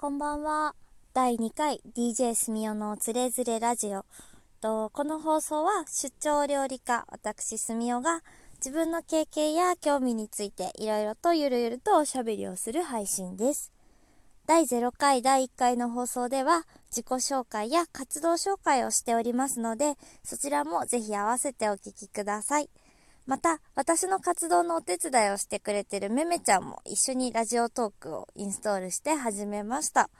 こんばんは。第2回 DJ すみおのつれづれラジオ。とこの放送は出張料理家、私すみおが自分の経験や興味についていろいろとゆるゆるとおしゃべりをする配信です。第0回第1回の放送では自己紹介や活動紹介をしておりますので、そちらもぜひ合わせてお聴きください。また、私の活動のお手伝いをしてくれてるめめちゃんも一緒にラジオトークをインストールして始めました。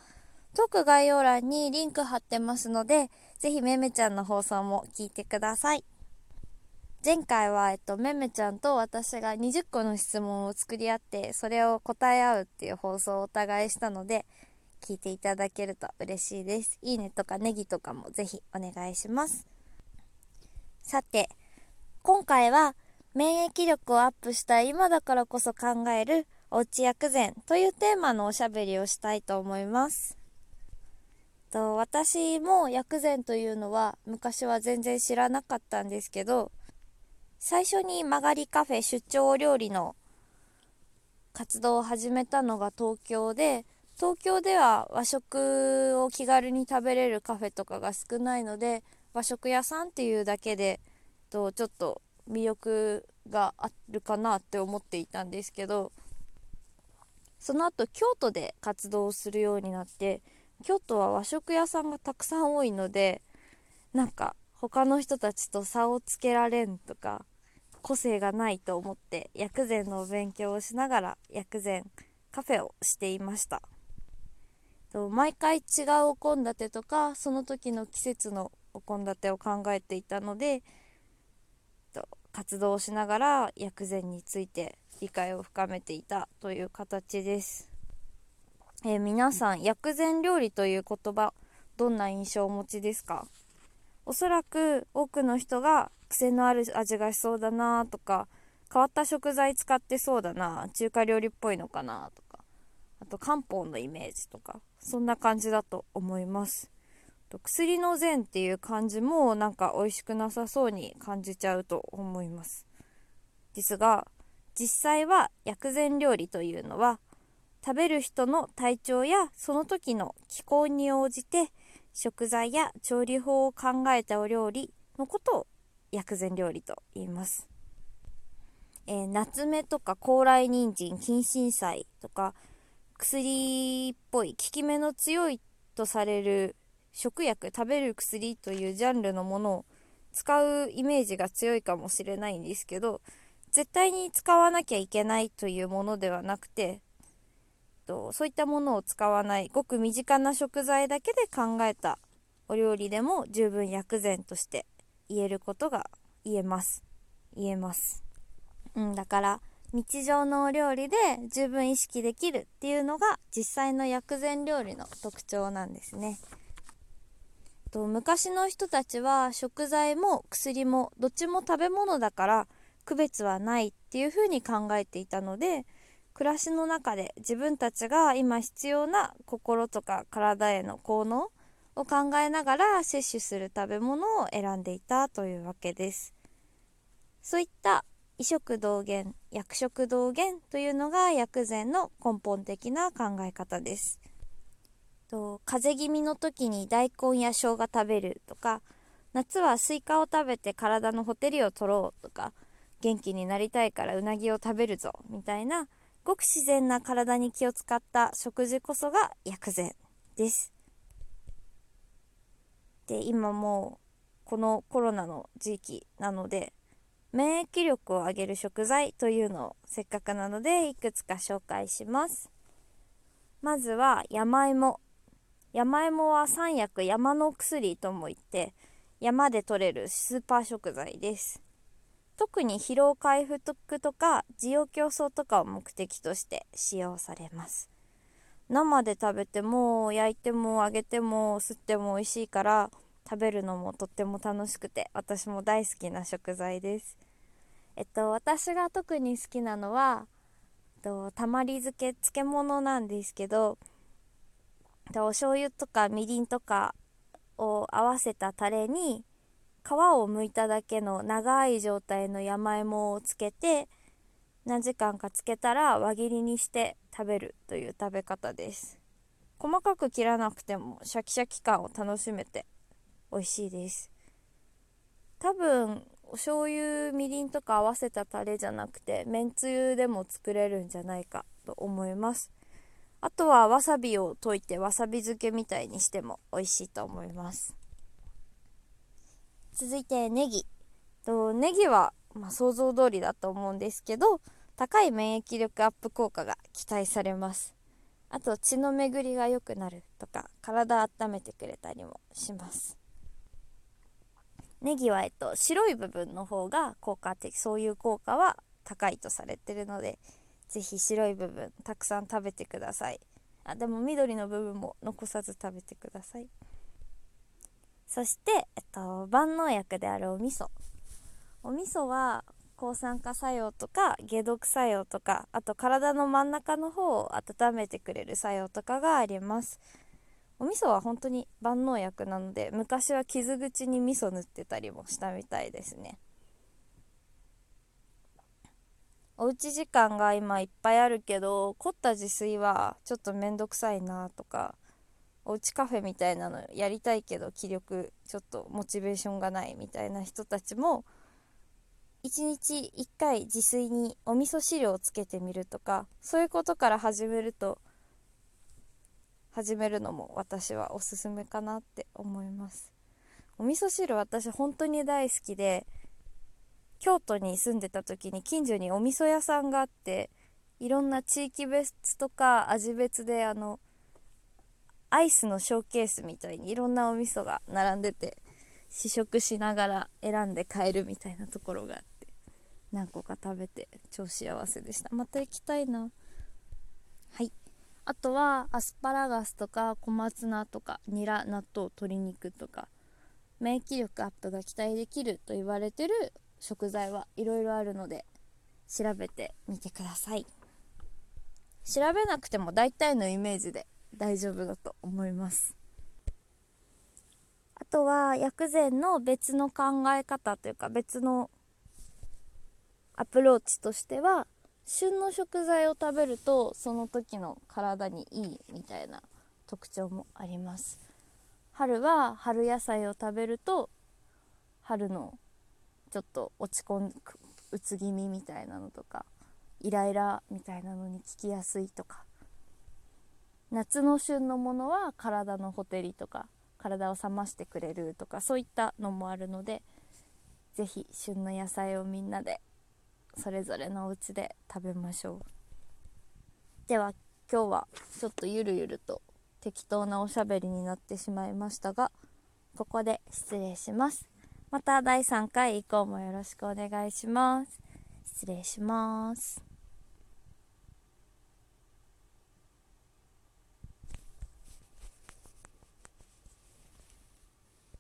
トーク概要欄にリンク貼ってますので、ぜひめめちゃんの放送も聞いてください。前回は、えっと、めめちゃんと私が20個の質問を作り合って、それを答え合うっていう放送をお互いしたので、聞いていただけると嬉しいです。いいねとかネギとかもぜひお願いします。さて、今回は免疫力をアップした今だからこそ考えるおうち薬膳というテーマのおしゃべりをしたいと思います。と私も薬膳というのは昔は全然知らなかったんですけど最初に曲がりカフェ出張料理の活動を始めたのが東京で東京では和食を気軽に食べれるカフェとかが少ないので和食屋さんっていうだけでとちょっと魅力があるかなって思っていたんですけどその後京都で活動するようになって京都は和食屋さんがたくさん多いのでなんか他の人たちと差をつけられんとか個性がないと思って薬膳のお勉強をしながら薬膳カフェをしていました。毎回違うお献立とかその時の季節のお献立を考えていたので活動しながら薬膳について理解を深めていたという形です、えー、皆さん薬膳料理という言葉どんな印象をお持ちですか？おそらく多くの人が癖のある味がしそうだなとか変わった食材使ってそうだな中華料理っぽいのかなとかあと漢方のイメージとかそんな感じだと思います。と薬の膳っていう感じもなんか美味しくなさそうに感じちゃうと思います。ですが実際は薬膳料理というのは食べる人の体調やその時の気候に応じて食材や調理法を考えたお料理のことを薬膳料理と言います、えー、夏目とか高麗人参近親菜とか薬っぽい効き目の強いとされる食薬食べる薬というジャンルのものを使うイメージが強いかもしれないんですけど絶対に使わなきゃいけないというものではなくてとそういったものを使わないごく身近な食材だけで考えたお料理でも十分薬膳として言えることが言えます言えますうんだから日常のお料理で十分意識できるっていうのが実際の薬膳料理の特徴なんですね。と昔の人たちは食材も薬もどっちも食べ物だから区別はないっていうふうに考えていたので暮らしの中で自分たちが今必要な心とか体への効能を考えながら摂取する食べ物を選んでいたというわけです。そういった異食同源薬食同源というのが薬膳の根本的な考え方です。と風邪気味の時に大根や生姜食べるとか夏はスイカを食べて体のほてりを取ろうとか元気になりたいからうなぎを食べるぞみたいなごく自然な体に気を使った食事こそが薬膳です。で今もうこのコロナの時期なので免疫力を上げる食材というのをせっかくなのでいくつか紹介します。まずは山芋。山芋は三薬山の薬とも言って山で採れるスーパー食材です。特に疲労回復とか需要競争とかを目的として使用されます。生で食べても焼いても揚げても吸っても美味しいから食べるのもとっても楽しくて私も大好きな食材です。えっと私が特に好きなのは、えっと、たまり漬け漬物なんですけどお醤油とかみりんとかを合わせたタレに皮を剥いただけの長い状態の山芋をつけて何時間かつけたら輪切りにして食べるという食べ方です。細かく切らなくてもシャキシャキ感を楽しめて美味しいです。多分お醤油みりんとか合わせたタレじゃなくてめんつゆでも作れるんじゃないかと思います。あとはわさびを溶いてわさび漬けみたいにしても美味しいと思います。続いてネギ。とネギは、まあ、想像通りだと思うんですけど高い免疫力アップ効果が期待されます。あと血の巡りが良くなるとか体温めてくれたりもします。ネギは、えっと、白い部分の方が効果的そういう効果は高いとされてるので是非白い部分たくさん食べてください。あでも緑の部分も残さず食べてください。そして、えっと、万能薬であるお味噌。お味噌は抗酸化作用とか解毒作用とかあと体の真ん中の方を温めてくれる作用とかがあります。お味噌は本当に万能薬なので昔は傷口に味噌塗ってたりもしたみたいですね。おうち時間が今いっぱいあるけど凝った自炊はちょっとめんどくさいなとかおうちカフェみたいなのやりたいけど気力ちょっとモチベーションがないみたいな人たちも1日1回自炊にお味噌汁をつけてみるとかそういうことから始めると始めるのも私はおすすめかなって思います。お味噌汁私本当に大好きで京都に住んでた時に近所にお味噌屋さんがあっていろんな地域別とか味別であのアイスのショーケースみたいにいろんなお味噌が並んでて試食しながら選んで買えるみたいなところがあって何個か食べて超幸せでした。また行きたいな。はい。あとはアスパラガスとか小松菜とかニラ納豆鶏肉とか免疫力アップが期待できると言われてる食材はいろいろあるので調べてみてください。調べなくても大体のイメージで大丈夫だと思います。あとは薬膳の別の考え方というか別のアプローチとしては旬の食材を食べるとその時の体にいいみたいな特徴もあります。春は春野菜を食べると春のちょっと落ち込んうつ気味みたいなのとかイライラみたいなのに効きやすいとか。夏の旬のものは体のほてりとか体を冷ましてくれるとかそういったのもあるので是非旬の野菜をみんなでそれぞれのお家で食べましょう。では今日はちょっとゆるゆると適当なおしゃべりになってしまいましたがここで失礼します。また第3回以降もよろしくお願いします。失礼します。